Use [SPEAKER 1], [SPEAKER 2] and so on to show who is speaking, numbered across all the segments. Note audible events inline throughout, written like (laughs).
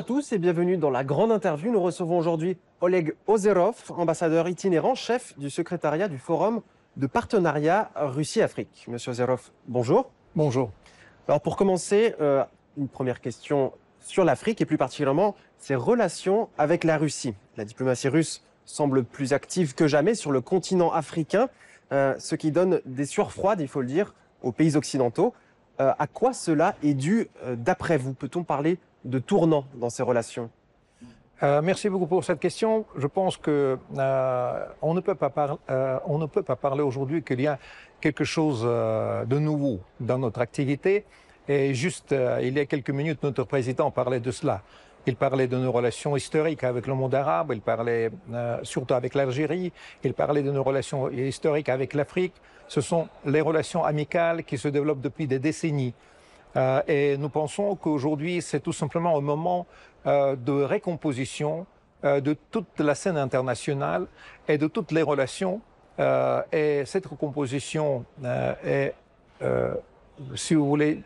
[SPEAKER 1] à tous et bienvenue dans la grande interview. Nous recevons aujourd'hui Oleg Ozerov, ambassadeur itinérant, chef du secrétariat du Forum de partenariat Russie-Afrique. Monsieur Ozerov, bonjour.
[SPEAKER 2] Bonjour.
[SPEAKER 1] Alors pour commencer, euh, une première question sur l'Afrique et plus particulièrement ses relations avec la Russie. La diplomatie russe semble plus active que jamais sur le continent africain, euh, ce qui donne des sueurs froides, il faut le dire, aux pays occidentaux. Euh, à quoi cela est dû d'après vous? Peut-on parler de tournant dans ces relations
[SPEAKER 2] Euh, merci beaucoup pour cette question. Je pense que euh, on ne peut pas par- euh, ne peut pas parler aujourd'hui qu'il y a quelque chose de nouveau dans notre activité. Et juste il y a quelques minutes, notre président parlait de cela. Il parlait de nos relations historiques avec le monde arabe, il parlait surtout avec l'Algérie, il parlait de nos relations historiques avec l'Afrique. Ce sont les relations amicales qui se développent depuis des décennies. Euh, et nous pensons qu'aujourd'hui, c'est tout simplement un moment euh, de récomposition euh, de toute la scène internationale et de toutes les relations. Et cette recomposition est, si vous voulez,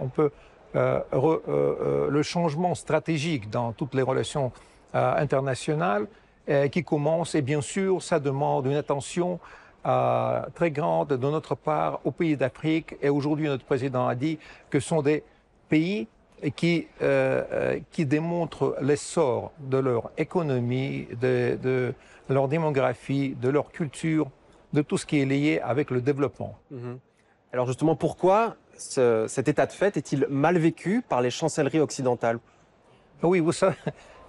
[SPEAKER 2] on peut le changement stratégique dans toutes les relations internationales qui commence. Et bien sûr, ça demande une attention euh, très grande de notre part aux pays d'Afrique. Et aujourd'hui, notre président a dit que ce sont des pays qui, euh, euh, qui démontrent l'essor de leur économie, de, de leur démographie, de leur culture, de tout ce qui est lié avec le développement.
[SPEAKER 1] Mhm. Alors justement, pourquoi ce- cet état de fait est-il mal vécu par les chancelleries occidentales?
[SPEAKER 2] Oui, vous savez,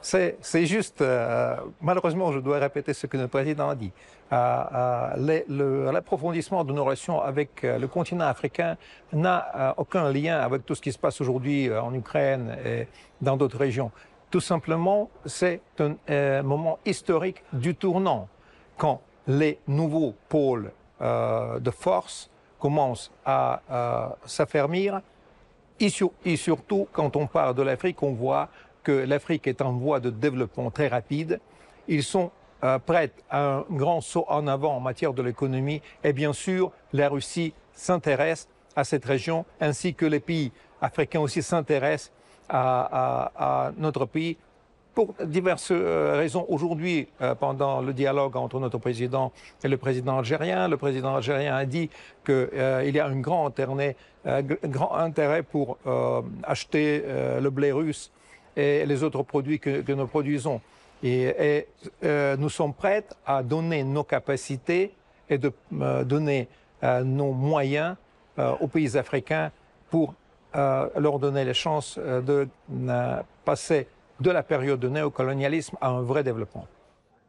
[SPEAKER 2] c'est, juste, euh, malheureusement, je dois répéter ce que le président a dit. Euh, euh, l'approfondissement de nos relations avec le continent africain n'a aucun lien avec tout ce qui se passe aujourd'hui en Ukraine et dans d'autres régions. Tout simplement, c'est un moment historique du tournant, quand les nouveaux pôles de force commencent à s'affermir et, et surtout, quand on parle de l'Afrique, on voit que l'Afrique est en voie de développement très rapide. Ils sont euh, prêts à un grand saut en avant en matière de l'économie. Et bien sûr, la Russie s'intéresse à cette région, ainsi que les pays africains aussi s'intéressent à, notre pays pour diverses euh, raisons. Aujourd'hui, euh, pendant le dialogue entre notre président et le président algérien, le président algérien a dit qu'il y a un grand intérêt, euh, pour euh, acheter euh, le blé russe et les autres produits que, que nous produisons. Et, et, euh, nous sommes prêts à donner nos capacités et de euh, donner euh, nos moyens aux pays africains pour leur donner les chances de passer de la période de néocolonialisme à un vrai développement.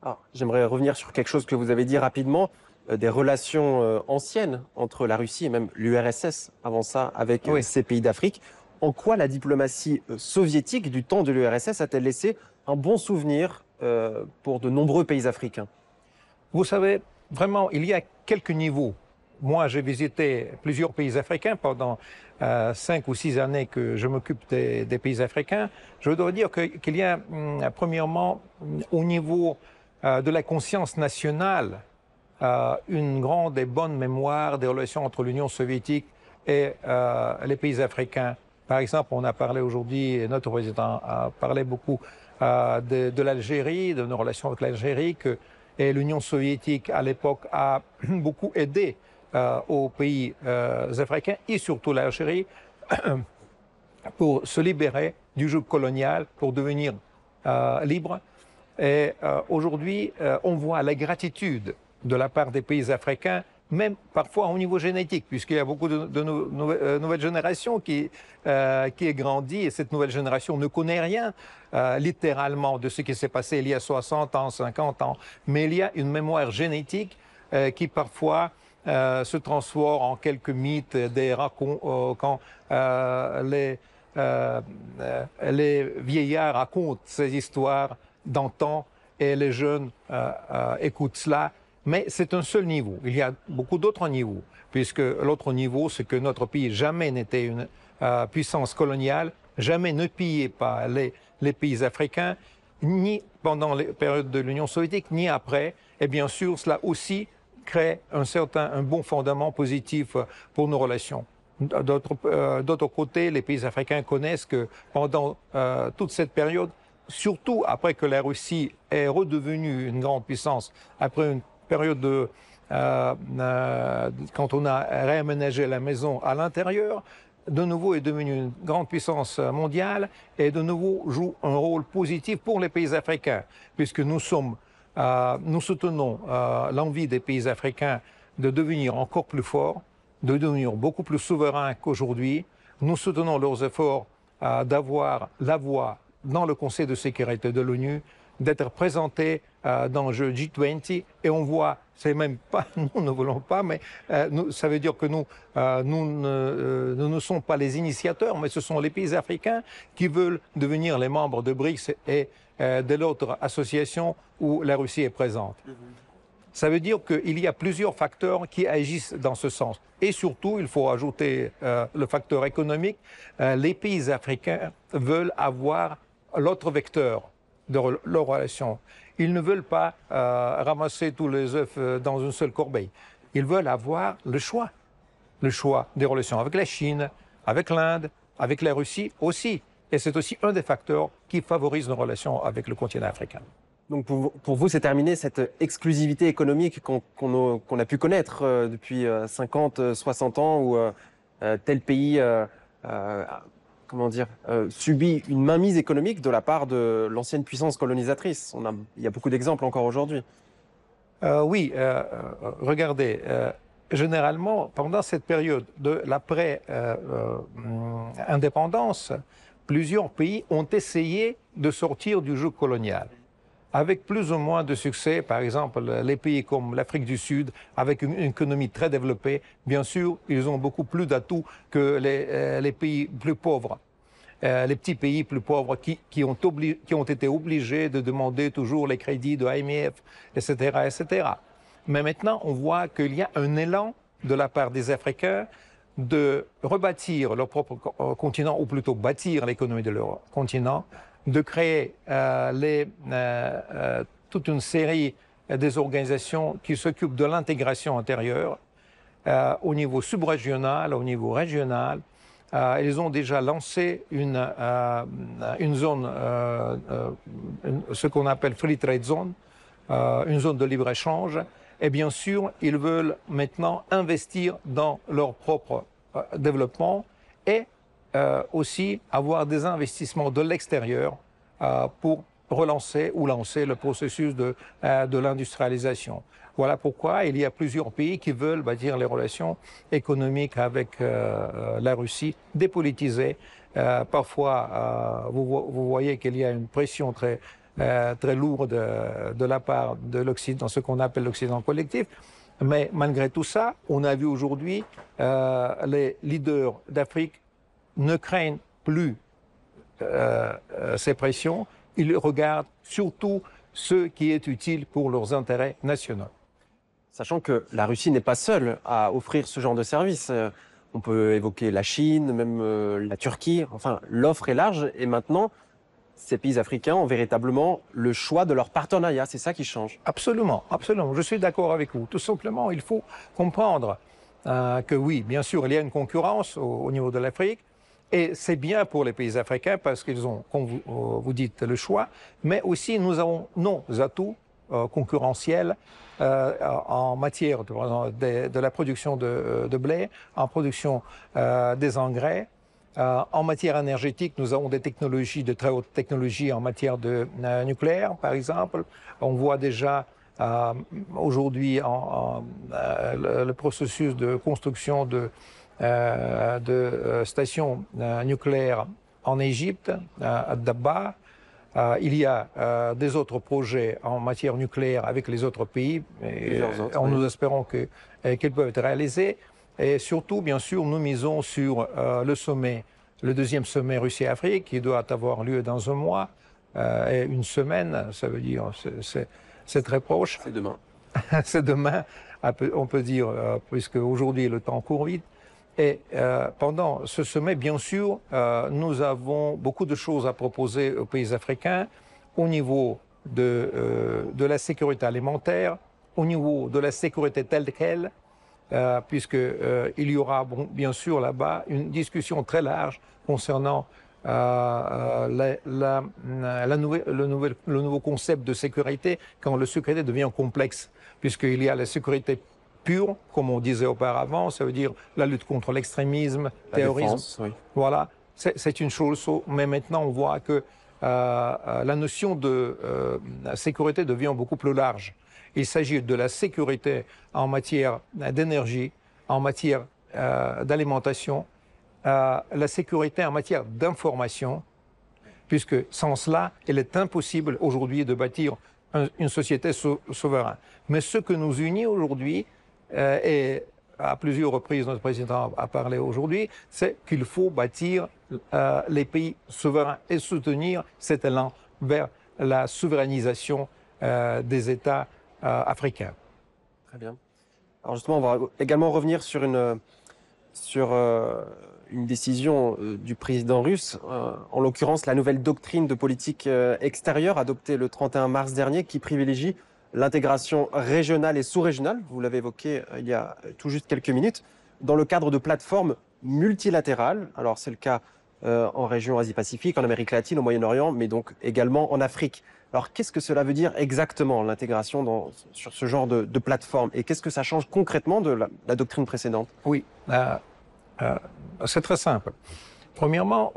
[SPEAKER 1] Ah, J'aimerais revenir sur quelque chose que vous avez dit rapidement, des relations anciennes entre la Russie et même l'URSS avant ça avec
[SPEAKER 2] Oui.
[SPEAKER 1] ces pays d'Afrique. En quoi la diplomatie euh, soviétique du temps de l'URSS a-t-elle laissé un bon souvenir euh, pour de nombreux pays africains?
[SPEAKER 2] Vous savez, vraiment, il y a quelques niveaux. Moi, j'ai visité plusieurs pays africains pendant euh, cinq ou six années que je m'occupe des, pays africains. Je dois dire qu'il y a, hum, premièrement, hum, au niveau de la conscience nationale, une grande et bonne mémoire des relations entre l'Union soviétique et les pays africains. Par exemple, on a parlé aujourd'hui, notre président a parlé beaucoup euh, de, l'Algérie, de nos relations avec l'Algérie, que et l'Union soviétique à l'époque a (clears throat) beaucoup aidé euh, aux pays euh, africains et surtout l'Algérie (clears throat) pour se libérer du joug colonial, pour devenir libre. Et aujourd'hui, on voit la gratitude de la part des pays africains, même parfois au niveau génétique, puisqu'il y a beaucoup de, euh, nouvelles générations qui, euh, qui est grandi et cette nouvelle génération ne connaît rien euh, littéralement de ce qui s'est passé il y a 60 ans, 50 ans. Mais il y a une mémoire génétique euh, qui parfois euh, se transforme en quelques mythes, des racontes, quand les, les vieillards racontent ces histoires d'antan et les jeunes écoutent cela. Mais c'est un seul niveau. Il y a beaucoup d'autres niveaux, puisque l'autre niveau, c'est que notre pays jamais n'était une euh, puissance coloniale, jamais ne pillait pas les, pays africains, ni pendant les périodes de l'Union soviétique, ni après. Et bien sûr, cela aussi crée un certain, un bon fondament positif pour nos relations. D'autre euh, d'autre côté, les pays africains connaissent que pendant euh, toute cette période, surtout après que la Russie est redevenue une grande puissance, après une période de, euh, euh, quand on a réaménagé la maison à l'intérieur, de nouveau est devenue une grande puissance mondiale et de nouveau joue un rôle positif pour les pays africains, puisque nous sommes, euh, nous soutenons l'envie des pays africains de devenir encore plus forts, de devenir beaucoup plus souverains qu'aujourd'hui. Nous soutenons leurs efforts d'avoir la voix dans le Conseil de sécurité de l'ONU, d'être présentés euh, dans le jeu G20 et on voit, c'est même pas, (laughs) nous ne voulons pas, mais euh, ça veut dire que nous, euh, nous, ne, nous ne sommes pas les initiateurs, mais ce sont les pays africains qui veulent devenir les membres de BRICS et de l'autre association où la Russie est présente. Ça veut dire qu'il y a plusieurs facteurs qui agissent dans ce sens. Et surtout, il faut ajouter le facteur économique. Les pays africains veulent avoir l'autre vecteur de re- leur relation. Ils ne veulent pas euh, ramasser tous les œufs euh, dans une seule corbeille. Ils veulent avoir le choix. Le choix des relations avec la Chine, avec l'Inde, avec la Russie aussi. Et c'est aussi un des facteurs qui favorise nos relations avec le continent africain.
[SPEAKER 1] Donc pour, vous- c'est terminé cette exclusivité économique qu'on a, pu connaître euh, depuis euh, 50, euh, 60 ans où tel pays comment dire, euh, subit une mainmise économique de la part de l'ancienne puissance colonisatrice. On a, il y a beaucoup d'exemples encore aujourd'hui.
[SPEAKER 2] Euh, oui, euh, euh, regardez, généralement, pendant cette période de l'après-indépendance, plusieurs pays ont essayé de sortir du jeu colonial. Avec plus ou moins de succès, par exemple, les pays comme l'Afrique du Sud, avec une, économie très développée, bien sûr, ils ont beaucoup plus d'atouts que les, euh, pays plus pauvres. Euh, les petits pays plus pauvres qui, ont été obligés de demander toujours les crédits de IMF, etc., etc. Mais maintenant, on voit qu'il y a un élan de la part des Africains de rebâtir leur propre co- continent, ou plutôt bâtir l'économie de leur continent, de créer euh, euh, euh, toute une série des organisations qui s'occupent de l'intégration intérieure au niveau subrégional, au niveau régional. Ils ont déjà lancé une, une zone, ce qu'on appelle Free Trade Zone, une zone de libre-échange. Et bien sûr, ils veulent maintenant investir dans leur propre développement et euh, aussi avoir des investissements de l'extérieur euh, pour relancer ou lancer le processus de, euh, de l'industrialisation. Voilà pourquoi il y a plusieurs pays qui veulent bâtir les relations économiques avec euh, la Russie, dépolitisées. Euh, parfois, euh, vous, vo- vous voyez qu'il y a une pression très, euh, très lourde de, la part de l'Occident, ce qu'on appelle l'Occident collectif. Mais malgré tout ça, on a vu aujourd'hui euh, les leaders d'Afrique ne craignent plus euh, euh, ces pressions, ils regardent surtout ce qui est utile pour leurs intérêts nationaux.
[SPEAKER 1] Sachant que la Russie n'est pas seule à offrir ce genre de service. Euh, On peut évoquer la Chine, même la Turquie. Enfin, l'offre est large et maintenant, ces pays africains ont véritablement le choix de leur partenariat. C'est ça qui change.
[SPEAKER 2] Absolument, absolument. Je suis d'accord avec vous. Tout simplement, il faut comprendre euh, que oui, bien sûr, il y a une concurrence au, au niveau de l'Afrique. Et c'est bien pour les pays africains parce qu'ils ont, comme vous, euh, dites, le choix. Mais aussi, nous avons nos atouts euh, concurrentiels euh, en matière de, la production de, de blé, en production euh, des engrais. Euh, en matière énergétique, nous avons des technologies de très haute technologie en matière de euh, nucléaire, par exemple. On voit déjà euh, aujourd'hui euh, le, le processus de construction de, euh, de euh, stations euh, nucléaires en Égypte, euh, à Dabba. Euh, il y a euh, des autres projets en matière nucléaire avec les autres pays. Et,
[SPEAKER 1] autres,
[SPEAKER 2] euh,
[SPEAKER 1] oui.
[SPEAKER 2] Nous espérons euh, qu'ils peuvent être réalisés. Et surtout, bien sûr, nous misons sur euh, le sommet, le deuxième sommet Russie-Afrique, qui doit avoir lieu dans un mois euh, et une semaine. Ça veut dire, c'est- très proche.
[SPEAKER 1] C'est demain. (laughs)
[SPEAKER 2] c'est demain, on peut dire, euh, puisque aujourd'hui le temps court vite. Et euh, pendant ce sommet, bien sûr, euh, nous avons beaucoup de choses à proposer aux pays africains au niveau de, euh, la sécurité alimentaire, au niveau de la sécurité telle qu'elle, euh, puisque euh, il y aura bien sûr là-bas une discussion très large concernant le, le nouveau concept de sécurité quand la sécurité devient complexe, puisqu'il y a la sécurité pure, comme on disait auparavant, ça veut dire la lutte contre l'extrémisme, le terrorisme. oui. Voilà, c'est une chose, mais maintenant on voit que euh, la notion de euh, sécurité devient beaucoup plus large. Il s'agit de la sécurité en matière d'énergie, en matière euh, d'alimentation, la sécurité en matière d'information, puisque sans cela, il est impossible aujourd'hui de bâtir une société souveraine. Mais ce que nous unit aujourd'hui, et à plusieurs reprises notre président a parlé aujourd'hui, c'est qu'il faut bâtir euh, les pays souverains et soutenir cet élan vers la souverainisation euh, des États euh, africains.
[SPEAKER 1] Très bien. Alors justement, on va également revenir sur une, sur, une décision du président russe, en l'occurrence la nouvelle doctrine de politique extérieure adoptée le 31 mars dernier qui privilégie l'intégration régionale et sous-régionale, vous l'avez évoqué il y a tout juste quelques minutes, dans le cadre de plateformes multilatérales. Alors c'est le cas euh, en région Asie-Pacifique, en Amérique latine, au Moyen-Orient, mais donc également en Afrique. Alors qu'est-ce que cela veut dire exactement, l'intégration sur ce genre de, plateforme? Et qu'est-ce que ça change concrètement de la, doctrine précédente?
[SPEAKER 2] Oui, euh, euh, c'est très simple. Premièrement,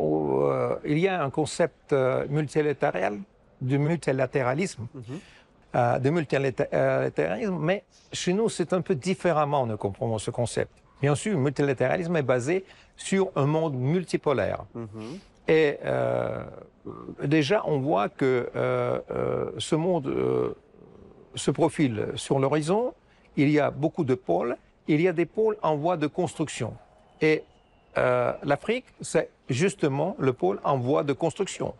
[SPEAKER 2] il y a un concept multilatéral, du multilatéralisme. Mm de multilatéralisme, mais chez nous, c'est un peu différemment, nous comprenons ce concept. Bien sûr, le multilatéralisme est basé sur un monde multipolaire. Mhm. Et euh, déjà, on voit que euh, euh, ce monde se profile sur l'horizon. Il y a beaucoup de pôles. Il y a des pôles en voie de construction. Et l'Afrique, c'est justement le pôle en voie de construction,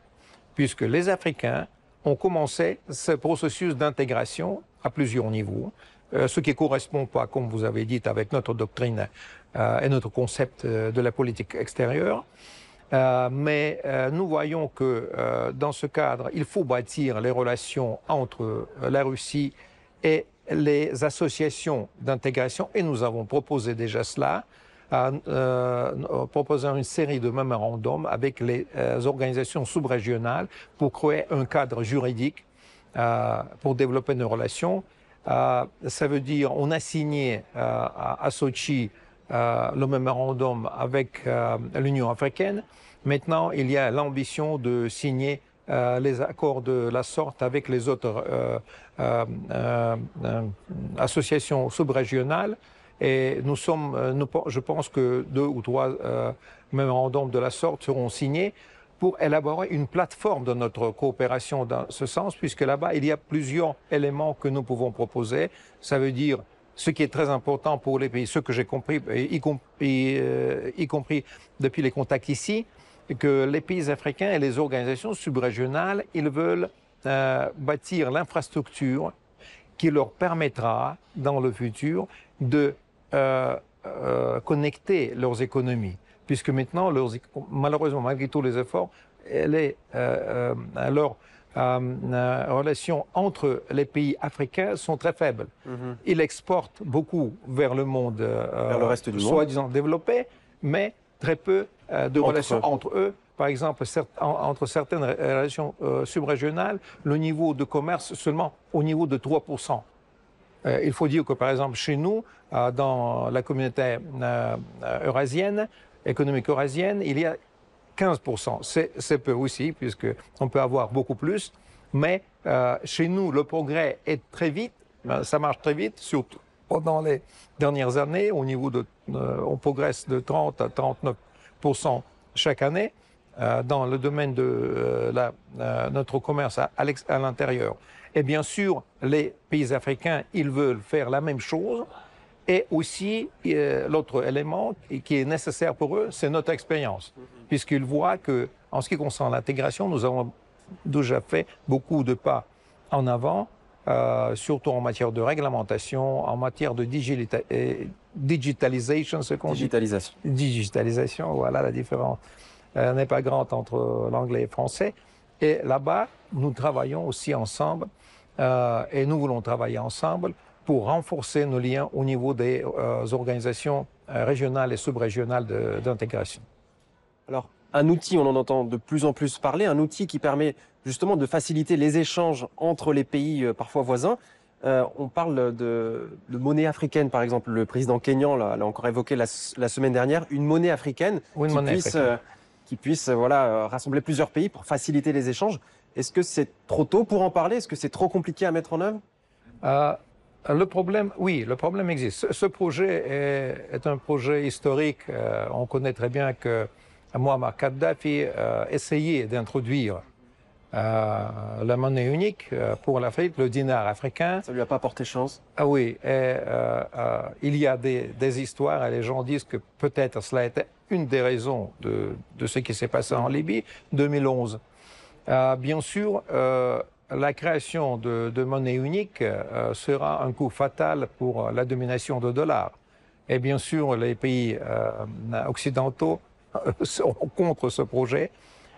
[SPEAKER 2] puisque les Africains ont commencé ce processus d'intégration à plusieurs niveaux. Euh, ce qui correspond pas, comme vous avez dit, avec notre doctrine euh, et notre concept euh, de la politique extérieure. mais nous voyons que dans ce cadre, il faut bâtir les relations entre la Russie et les associations d'intégration, et nous avons proposé déjà cela, en proposant une série de mémorandums avec les organisations sous-régionales pour créer un cadre juridique pour développer nos relations euh, ça veut dire on a signé euh, à, Sochi euh, le mémorandum avec l'Union africaine. Maintenant, il y a l'ambition de signer les accords de la sorte avec les autres associations sub-régionales. Et nous sommes, je pense que deux ou trois mémorandums de la sorte seront signés pour élaborer une plateforme de notre coopération dans ce sens, puisque là-bas, il y a plusieurs éléments que nous pouvons proposer. Ça veut dire ce qui est très important pour les pays, ce que j'ai compris, y compris, euh, y compris depuis les contacts ici, que les pays africains et les organisations subrégionales, ils veulent euh, bâtir l'infrastructure qui leur permettra, dans le futur, de euh, connecter leurs économies puisque maintenant, malheureusement, malgré tous les efforts, elle est, euh, euh, leurs euh, relations entre les pays africains sont très faibles. Mhm. Ils exportent beaucoup vers le monde, vers le reste du soi-disant développé, mais très peu de relations entre eux. Par exemple, entre certaines relations subrégionales, le niveau de commerce seulement au niveau de 3%. Il faut dire que, par exemple, chez nous, dans la communauté eurasienne, économique eurasienne, il y a 15%. C'est peu aussi, puisqu'on peut avoir beaucoup plus. Mais euh, chez nous, le progrès est très vite, euh, ça marche très vite, surtout pendant les dernières années. Au niveau de, euh, on progresse de 30 à 39% chaque année dans le domaine de notre commerce à l'intérieur. Et bien sûr, les pays africains, ils veulent faire la même chose. Et aussi, euh, l'autre élément qui est nécessaire pour eux, c'est notre expérience, puisqu'ils voient que, en ce qui concerne l'intégration, nous avons déjà fait beaucoup de pas en avant, euh, surtout en matière de réglementation, en matière de euh, digitalisation, ce qu'on
[SPEAKER 1] Digitalisation.
[SPEAKER 2] Digitalisation, voilà la différence. Elle n'est pas grande entre l'anglais et le français. Et là-bas, nous travaillons aussi ensemble, et nous voulons travailler ensemble pour renforcer nos liens au niveau des euh, organisations euh, régionales et sub-régionales d'intégration.
[SPEAKER 1] Alors, un outil, on en entend de plus en plus parler, un outil qui permet justement de faciliter les échanges entre les pays euh, parfois voisins. Euh, on parle de, de, monnaie africaine, par exemple. Le président kényan l'a encore évoqué la, la, semaine dernière, une monnaie africaine
[SPEAKER 2] une
[SPEAKER 1] qui,
[SPEAKER 2] monnaie
[SPEAKER 1] puisse,
[SPEAKER 2] africaine.
[SPEAKER 1] Euh, qui puisse voilà, rassembler plusieurs pays pour faciliter les échanges. Est-ce que c'est trop tôt pour en parler? Est-ce que c'est trop compliqué à mettre en œuvre?
[SPEAKER 2] Euh, Le problème, oui, le problème existe. Ce, ce projet est, est, un projet historique. Euh, on connaît très bien que Muammar Kadhafi euh, essayait d'introduire euh, la monnaie unique pour l'Afrique, le dinar africain.
[SPEAKER 1] Ça lui a pas porté chance?
[SPEAKER 2] Ah oui, et, il y a des, des, histoires et les gens disent que peut-être cela était une des raisons de, de ce qui s'est passé en Libye 2011. Bien sûr, la création de, de monnaie unique sera un coup fatal pour la domination de dollars. Et bien sûr, les pays occidentaux sont contre ce projet.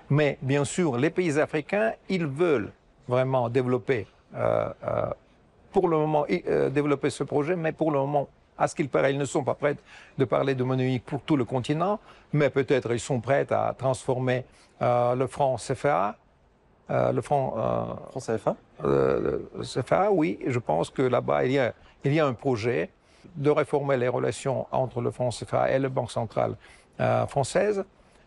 [SPEAKER 2] Mais bien sûr, les pays africains, ils veulent vraiment développer, euh, euh, pour le moment, euh, développer ce projet, mais pour le moment, à ce qu'il paraît, ils ne sont pas prêts de parler de monnaie unique pour tout le continent, mais peut-être ils sont prêts à transformer le franc CFA. Le franc,
[SPEAKER 1] franc CFA
[SPEAKER 2] le CFA, oui, je pense que là-bas, il, y a, il y a un projet de réformer les relations entre le franc CFA et la Banque centrale française.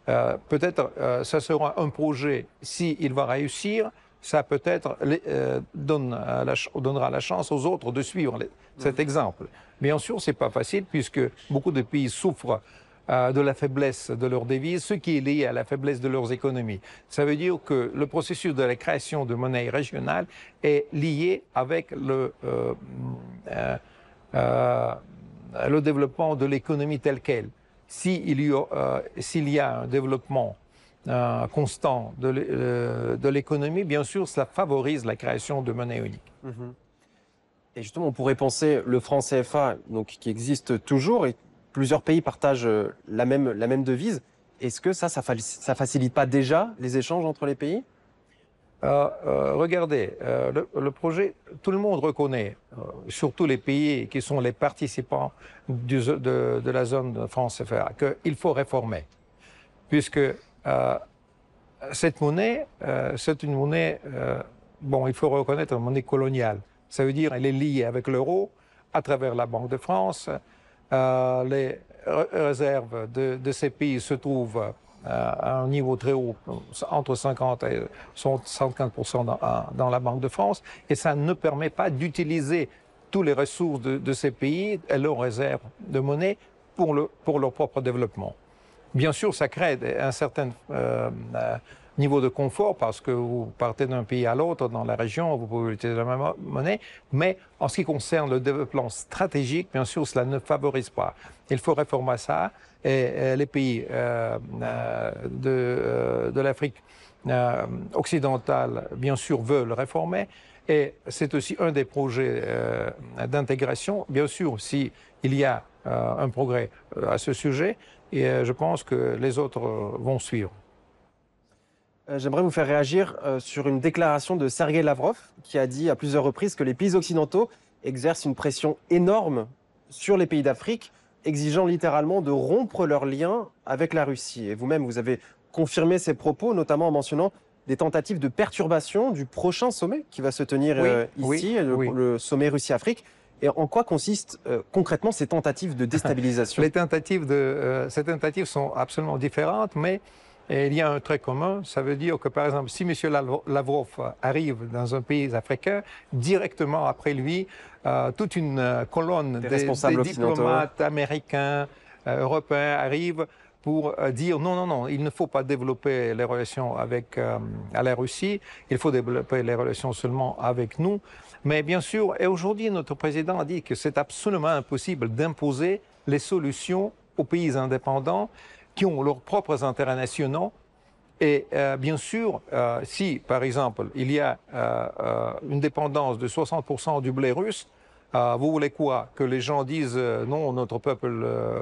[SPEAKER 2] Euh, peut-être euh, ça sera un projet, s'il va réussir, ça peut-être euh, donne la, donnera la chance aux autres de suivre les, cet exemple. Bien sûr, c'est pas facile puisque beaucoup de pays souffrent de la faiblesse de leur devise, ce qui est lié à la faiblesse de leurs économies. Ça veut dire que le processus de la création de monnaie régionale est lié avec le, le développement de l'économie telle qu'elle s'il y, euh, y, a un développement euh, constant de l'économie, bien sûr, cela favorise la création de monnaie unique.
[SPEAKER 1] -hmm. Et justement, on pourrait penser le franc CFA, donc, qui existe toujours, plusieurs pays partagent la même, la même devise. Est-ce que ça, ça, facilite pas déjà les échanges entre les pays?
[SPEAKER 2] Euh, euh, regardez, euh, le, projet, tout le monde reconnaît, surtout les pays qui sont les participants de, la zone de France CFA, qu'il faut réformer. Puisque cette monnaie, c'est une monnaie, bon, il faut reconnaître une monnaie coloniale. Ça veut dire qu'elle est liée avec l'euro à travers la Banque de France. Les réserves de, de, ces pays se trouvent à un niveau très haut, entre 50 et 75 dans, dans, la Banque de France, et ça ne permet pas d'utiliser tous les ressources de, de, ces pays et leurs réserves de monnaie pour, le, pour leur propre développement. Bien sûr, ça crée un certain euh, niveau de confort parce que vous partez d'un pays à l'autre dans la région, vous pouvez utiliser la même monnaie, mais en ce qui concerne le développement stratégique, bien sûr, cela ne favorise pas. Il faut réformer ça et, les pays euh, de, euh, de l'Afrique euh, occidentale, bien sûr, veulent réformer. Et c'est aussi un des projets euh, d'intégration. Bien sûr, s'il y a euh, un progrès à ce sujet, et je pense que les autres vont suivre.
[SPEAKER 1] J'aimerais vous faire réagir sur une déclaration de Sergei Lavrov qui a dit à plusieurs reprises que les pays occidentaux exercent une pression énorme sur les pays d'Afrique exigeant littéralement de rompre leurs liens avec la Russie. Et vous-même, vous avez confirmé ces propos, notamment en mentionnant des tentatives de perturbation du prochain sommet qui va se tenir
[SPEAKER 2] oui,
[SPEAKER 1] euh, ici,
[SPEAKER 2] oui,
[SPEAKER 1] le,
[SPEAKER 2] oui.
[SPEAKER 1] le, sommet Russie-Afrique. Et en quoi consistent euh, concrètement ces tentatives de (laughs) déstabilisation?
[SPEAKER 2] Les tentatives de, euh, Ces tentatives sont absolument différentes, mais il y a un trait commun. Ça veut dire que, par exemple, si M. Lavrov arrive dans un pays africain, directement après lui, euh, toute une colonne
[SPEAKER 1] des,
[SPEAKER 2] des,
[SPEAKER 1] des
[SPEAKER 2] diplomates américains, euh, européens arrivent pour euh, dire non, non, non, il ne faut pas développer les relations avec euh, la Russie, il faut développer les relations seulement avec nous. Mais bien sûr, et aujourd'hui, notre président a dit que c'est absolument impossible d'imposer les solutions aux pays indépendants qui ont leurs propres intérêts nationaux. Et euh, bien sûr, euh, si, par exemple, il y a euh, une dépendance de 60% du blé russe, vous voulez quoi? Que les gens disent non, notre peuple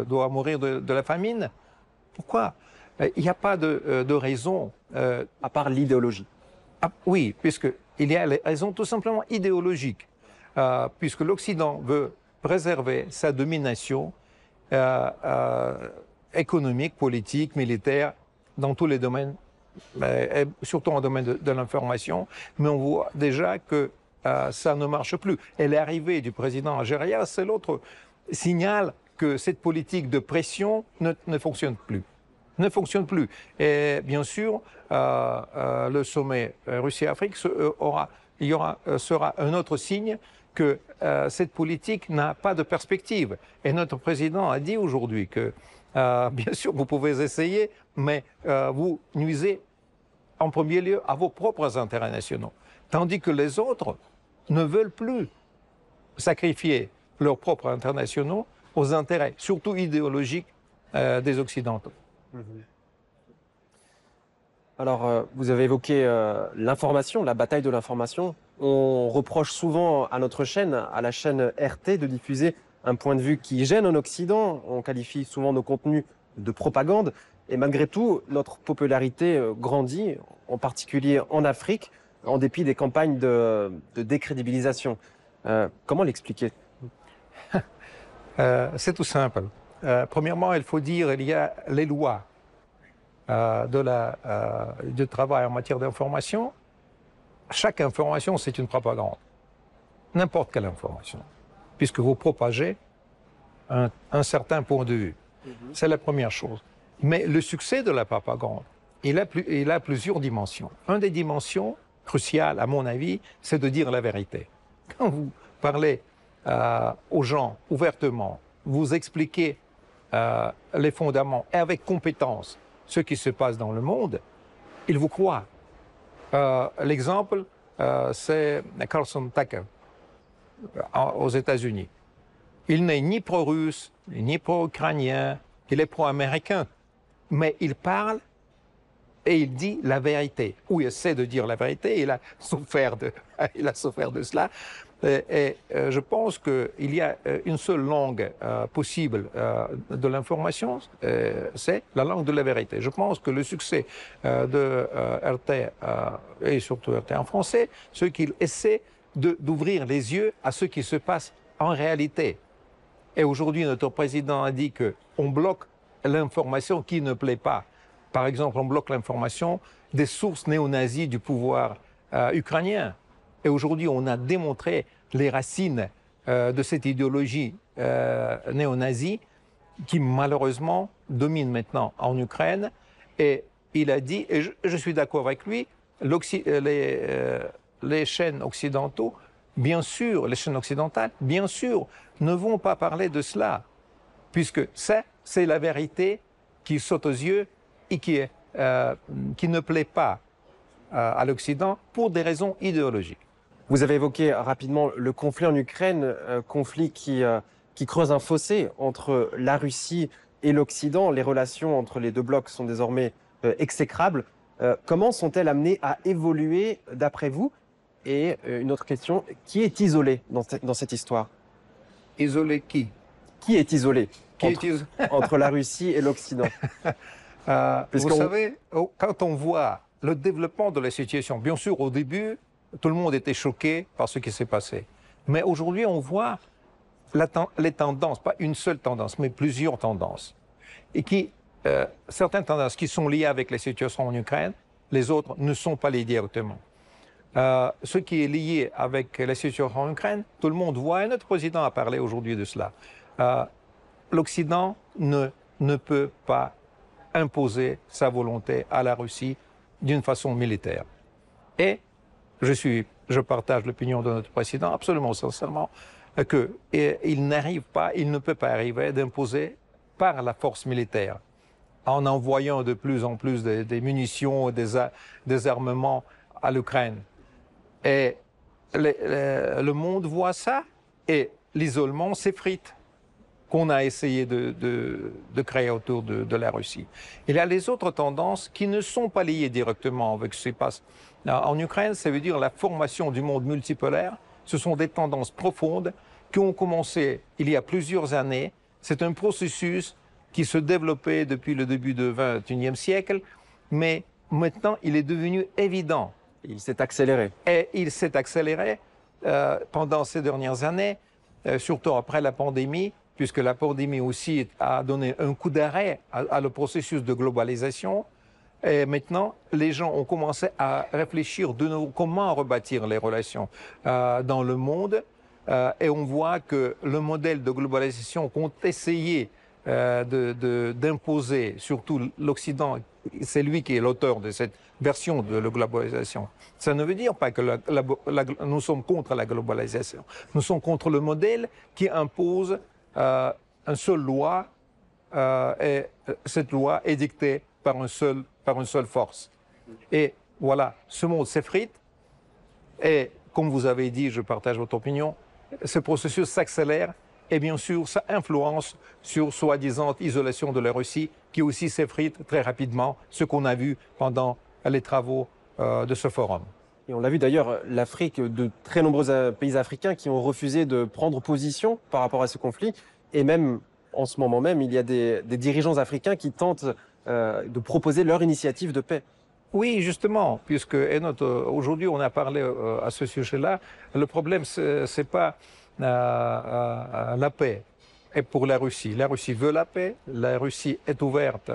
[SPEAKER 2] doit mourir de, de la famine? Pourquoi? Il n'y a pas de, de raison.
[SPEAKER 1] à part l'idéologie.
[SPEAKER 2] Ah, oui, puisqu'il y a les raisons tout simplement idéologiques. puisque l'Occident veut préserver sa domination économique, politique, militaire dans tous les domaines, et surtout en domaine de, l'information, mais on voit déjà que euh, ça ne marche plus. Et l'arrivée du président algérien, c'est l'autre signal que cette politique de pression ne, ne, fonctionne plus. Ne fonctionne plus. Et bien sûr, euh, euh, le sommet Russie-Afrique aura, y aura, sera un autre signe que cette politique n'a pas de perspective. Et notre président a dit aujourd'hui que, (laughs) bien sûr, vous pouvez essayer, mais vous nuisez en premier lieu à vos propres intérêts nationaux. Tandis que les autres ne veulent plus sacrifier leurs propres intérêts nationaux aux intérêts, surtout idéologiques, euh, des Occidentaux. Mhm.
[SPEAKER 1] Alors, euh, vous avez évoqué euh, l'information, la bataille de l'information. On reproche souvent à notre chaîne, à la chaîne RT, de diffuser un point de vue qui gêne en Occident. On qualifie souvent nos contenus de propagande. Et malgré tout, notre popularité grandit, en particulier en Afrique, en dépit des campagnes de, décrédibilisation. comment l'expliquer? (laughs)
[SPEAKER 2] Euh, c'est tout simple. Euh, premièrement, il faut dire qu'il y a les lois euh, du travail en matière d'information. Chaque information, c'est une propagande. N'importe quelle information. Puisque vous propagez un, certain point de vue. Mhm. C'est la première chose. Mais le succès de la propagande, il a, il a plusieurs dimensions. Une des dimensions cruciales, à mon avis, c'est de dire la vérité. Quand vous parlez euh, aux gens ouvertement, vous expliquez euh, les fondements et avec compétence ce qui se passe dans le monde, ils vous croient. Euh, l'exemple, c'est Carlson Tucker aux États-Unis. Il n'est ni pro-russe, ni pro-ukrainien, il est pro-américain. Mais il parle et il dit la vérité, ou il essaie de dire la vérité, il a (laughs) souffert de, (laughs) il a souffert de cela, et, euh, je pense qu'il y a euh, une seule langue euh, possible de l'information, c'est la langue de la vérité. Je pense que le succès de RT, et surtout RT en français, c'est qu'il essaie d'ouvrir les yeux à ce qui se passe en réalité. Et aujourd'hui, notre président a dit qu'on bloque l'information qui ne plaît pas. Par exemple, on bloque l'information des sources néo-nazis du pouvoir ukrainien. Et aujourd'hui, on a démontré les racines euh, de cette idéologie euh, néo-nazie qui malheureusement domine maintenant en Ukraine. Et il a dit, et je, suis d'accord avec lui, euh, les chaînes occidentaux, bien sûr, les chaînes occidentales, bien sûr, ne vont pas parler de cela, puisque ça, c'est la vérité qui saute aux yeux et qui, qui ne plaît pas à l'Occident pour des raisons idéologiques.
[SPEAKER 1] Vous avez évoqué rapidement le conflit en Ukraine, un conflit qui, euh, creuse un fossé entre la Russie et l'Occident. Les relations entre les deux blocs sont désormais euh, exécrables. Euh, comment sont-elles amenées à évoluer d'après vous Et une autre question, qui est isolé dans, dans cette histoire?
[SPEAKER 2] Isolé qui?
[SPEAKER 1] Qui est isolé qui entre, est (laughs) entre la Russie et l'Occident?
[SPEAKER 2] Vous savez, quand on voit le développement de la situation, bien sûr, au début, tout le monde était choqué par ce qui s'est passé. Mais aujourd'hui, on voit les tendances, pas une seule tendance, mais plusieurs tendances. Et qui, euh, certaines tendances qui sont liées avec la situation en Ukraine, les autres ne sont pas liées directement. Euh, ce qui est lié avec la situation en Ukraine, tout le monde voit, et notre président a parlé aujourd'hui de cela. Euh, L'Occident ne, ne peut pas imposer sa volonté à la Russie d'une façon militaire. Et je, suis, je partage l'opinion de notre président absolument sincèrement qu'il n'arrive pas, il ne peut pas arriver d'imposer par la force militaire, en envoyant de plus en plus des, munitions, des, des, armements à l'Ukraine. Et le, monde voit ça et l'isolement s'effrite qu'on a essayé de, créer autour de, de, la Russie. Il y a les autres tendances qui ne sont pas liées directement avec ce qui se passe en Ukraine, ça veut dire la formation du monde multipolaire. Ce sont des tendances profondes qui ont commencé il y a plusieurs années. C'est un processus qui se développait depuis le début du XXIe siècle, mais maintenant il est devenu évident.
[SPEAKER 1] Il s'est accéléré.
[SPEAKER 2] Et il s'est accéléré euh, pendant ces dernières années, euh, surtout après la pandémie, puisque la pandémie aussi a donné un coup d'arrêt à, le processus de globalisation. Et maintenant, les gens ont commencé à réfléchir de nouveau comment rebâtir les relations euh, dans le monde. Et on voit que le modèle de globalisation qu'ont essayé euh, d'imposer, surtout l'Occident, c'est lui qui est l'auteur de cette version de la globalisation. Ça ne veut dire pas que nous sommes contre la globalisation. Nous sommes contre le modèle qui impose euh, une seule loi euh, et cette loi est dictée par, un seul, par une seule force. Et voilà, ce monde s'effrite et comme vous avez dit, je partage votre opinion, ce processus s'accélère et bien sûr, ça influence sur soi-disant isolation de la Russie, qui aussi s'effrite très rapidement, ce qu'on a vu pendant les travaux euh, de ce forum.
[SPEAKER 1] Et on l'a vu d'ailleurs, l'Afrique, de très nombreux euh, pays africains qui ont refusé de prendre position par rapport à ce conflit, et même en ce moment même, il y a des, dirigeants africains qui tentent euh, de proposer leur initiative de paix.
[SPEAKER 2] Oui, justement, puisque aujourd'hui on a parlé à ce sujet-là, le problème c'est pas la paix est pour la Russie. La Russie veut la paix, la Russie est ouverte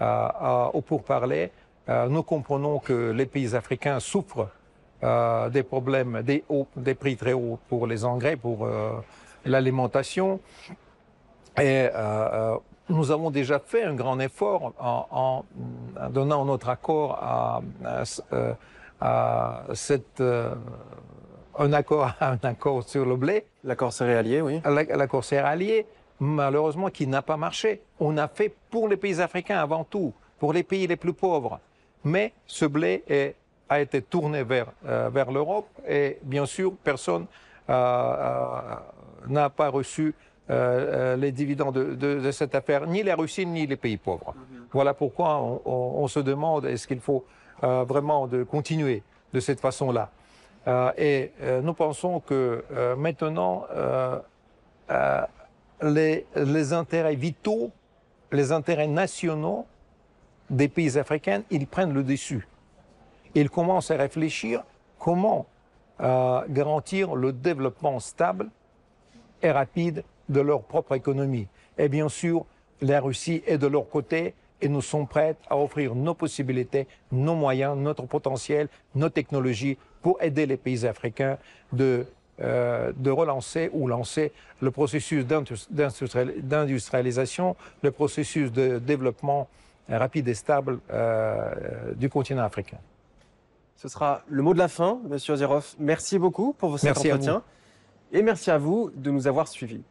[SPEAKER 2] au pourparler. Euh, nous comprenons que les pays africains souffrent euh, des problèmes, des, prix très hauts pour les engrais, pour euh, l'alimentation. Et nous avons déjà fait un grand effort en, donnant notre accord à cette un accord, (laughs) un accord sur le blé.
[SPEAKER 1] L'accord céréalier, oui.
[SPEAKER 2] L'accord céréalier, malheureusement, qui n'a pas marché. On a fait pour les pays africains avant tout, pour les pays les plus pauvres. Mais ce blé est, a été tourné vers, euh, vers l'Europe et bien sûr, personne euh, euh, n'a pas reçu les dividendes de, de, cette affaire, ni la Russie, ni les pays pauvres. Mhm. Voilà pourquoi on, on se demande est-ce qu'il faut vraiment de continuer de cette façon-là? Euh, et euh, nous pensons que euh, maintenant, les, les, intérêts vitaux, les intérêts nationaux des pays africains, ils prennent le dessus. Ils commencent à réfléchir comment garantir le développement stable et rapide de leur propre économie. Et bien sûr, la Russie est de leur côté et nous sommes prêts à offrir nos possibilités, nos moyens, notre potentiel, nos technologies pour aider les pays africains de, euh, de relancer ou lancer le processus d'industrialisation, le processus de développement rapide et stable euh, du continent africain.
[SPEAKER 1] Ce sera le mot de la fin, Monsieur Ozerov. Merci beaucoup pour votre entretien. Et merci à vous de nous avoir suivis.